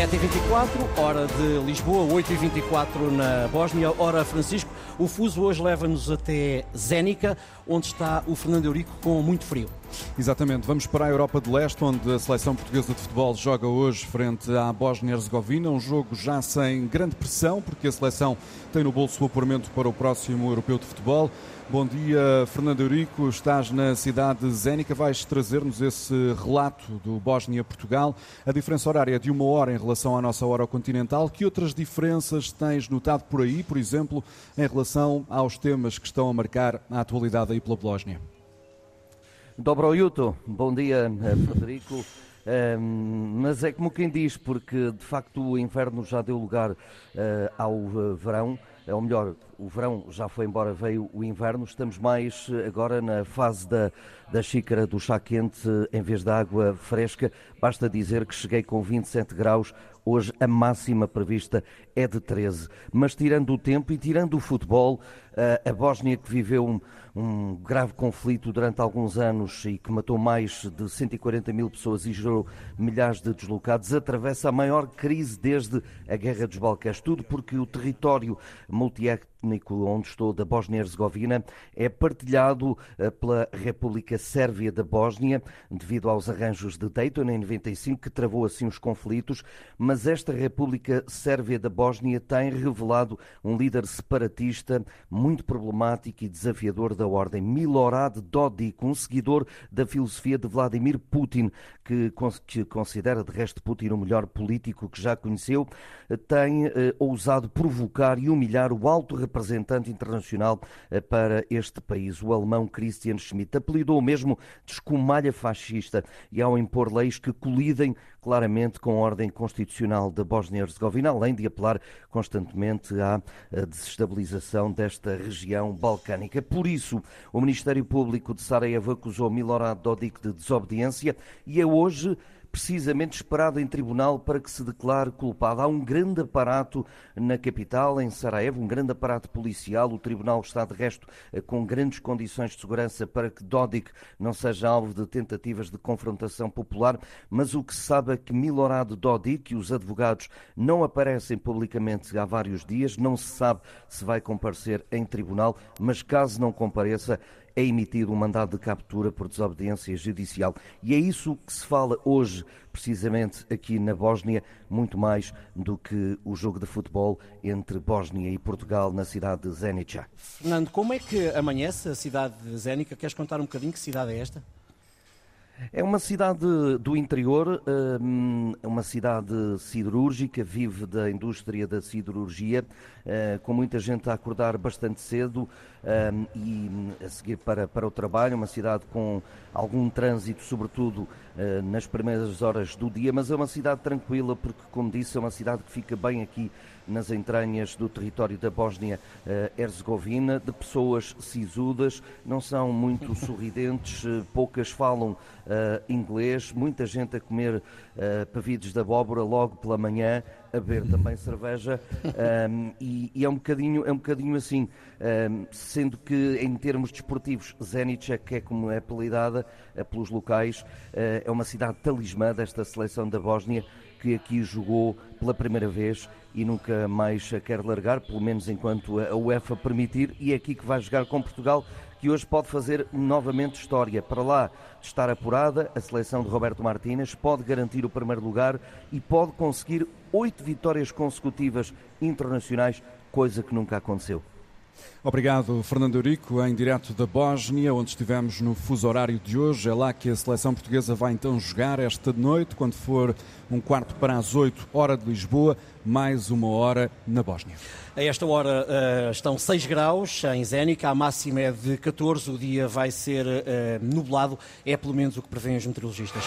7h24, hora de Lisboa, 8h24 na Bósnia, hora Francisco. O fuso hoje leva-nos até Zénica, onde está o Fernando Eurico com muito frio. Exatamente, vamos para a Europa de Leste, onde a seleção portuguesa de futebol joga hoje frente à Bósnia-Herzegovina, um jogo já sem grande pressão, porque a seleção tem no bolso o apuramento para o próximo Europeu de Futebol. Bom dia, Fernando Eurico. Estás na cidade de Zénica. Vais trazer-nos esse relato do Bósnia-Portugal. A diferença horária é de uma hora em relação à nossa hora continental. Que outras diferenças tens notado por aí, por exemplo, em relação aos temas que estão a marcar a atualidade aí pela Bósnia? Dobro Juto, bom dia eh, Frederico. Um, mas é como quem diz, porque de facto o inverno já deu lugar uh, ao uh, verão, ou melhor, o verão já foi embora, veio o inverno, estamos mais agora na fase da, da xícara do chá quente em vez da água fresca. Basta dizer que cheguei com 27 graus, hoje a máxima prevista é de 13. Mas tirando o tempo e tirando o futebol, a Bósnia que viveu um, um grave conflito durante alguns anos e que matou mais de 140 mil pessoas e gerou milhares de deslocados, atravessa a maior crise desde a Guerra dos Balcãs. Tudo porque o território multiétnico onde estou, da Bósnia-Herzegovina, é partilhado eh, pela República Sérvia da Bósnia, devido aos arranjos de Dayton em 95, que travou assim os conflitos, mas esta República Sérvia da Bósnia tem revelado um líder separatista muito problemático e desafiador da ordem, Milorad Dodik, um seguidor da filosofia de Vladimir Putin, que, considera de resto Putin o melhor político que já conheceu, tem eh, ousado provocar e humilhar o alto representante internacional eh, para este país, o alemão Christian Schmidt. Apelidou mesmo de escumalha fascista e ao impor leis que colidem claramente com a ordem constitucional da Bósnia-Herzegovina, além de apelar constantemente à desestabilização desta região balcânica. Por isso, o Ministério Público de Sarajevo acusou Milorad Dodik de desobediência e é hoje precisamente esperado em tribunal para que se declare culpado. Há um grande aparato na capital, em Sarajevo, um grande aparato policial. O tribunal está, de resto, eh, com grandes condições de segurança para que Dodik não seja alvo de tentativas de confrontação popular. Mas o que se sabe é que Milorad Dodik e os advogados não aparecem publicamente há vários dias. Não se sabe se vai comparecer em tribunal, mas caso não compareça, é emitido um mandado de captura por desobediência judicial. E é isso que se fala hoje, precisamente aqui na Bósnia, muito mais do que o jogo de futebol entre Bósnia e Portugal na cidade de Zenica. Fernando, como é que amanhece a cidade de Zenica? Queres contar um bocadinho que cidade é esta? É uma cidade do interior, é uma cidade siderúrgica, vive da indústria da siderurgia, eh, com muita gente a acordar bastante cedo hum, e a seguir para, para o trabalho, uma cidade com algum trânsito, sobretudo eh, nas primeiras horas do dia, mas é uma cidade tranquila porque, como disse, é uma cidade que fica bem aqui nas entranhas do território da Bósnia-Herzegovina, de pessoas sisudas, não são muito sorridentes, eh, poucas falam uh, inglês, muita gente a comer uh, pavidos de abóbora logo pela manhã, a beber também cerveja, um, e, e, é, um bocadinho, é um bocadinho assim, um, sendo que em termos desportivos, Zenica, que é como é apelidada uh, pelos locais, é uma cidade talismã desta seleção da Bósnia, que aqui jogou pela primeira vez e nunca mais a quer largar, pelo menos enquanto a UEFA permitir, e é aqui que vai jogar com Portugal, que hoje pode fazer novamente história. Para lá estar apurada, a seleção de Roberto Martínez pode garantir o primeiro lugar e pode conseguir oito vitórias consecutivas internacionais, coisa que nunca aconteceu. Obrigado, Fernando Eurico, em direto da Bósnia, onde estivemos no fuso horário de hoje. É lá que a seleção portuguesa vai então jogar esta noite, quando for um quarto para as oito, hora de Lisboa, mais uma hora na Bósnia. A esta hora uh, estão 6 graus em Zénica, a máxima é de 14, o dia vai ser uh, nublado, é pelo menos o que prevêem os meteorologistas.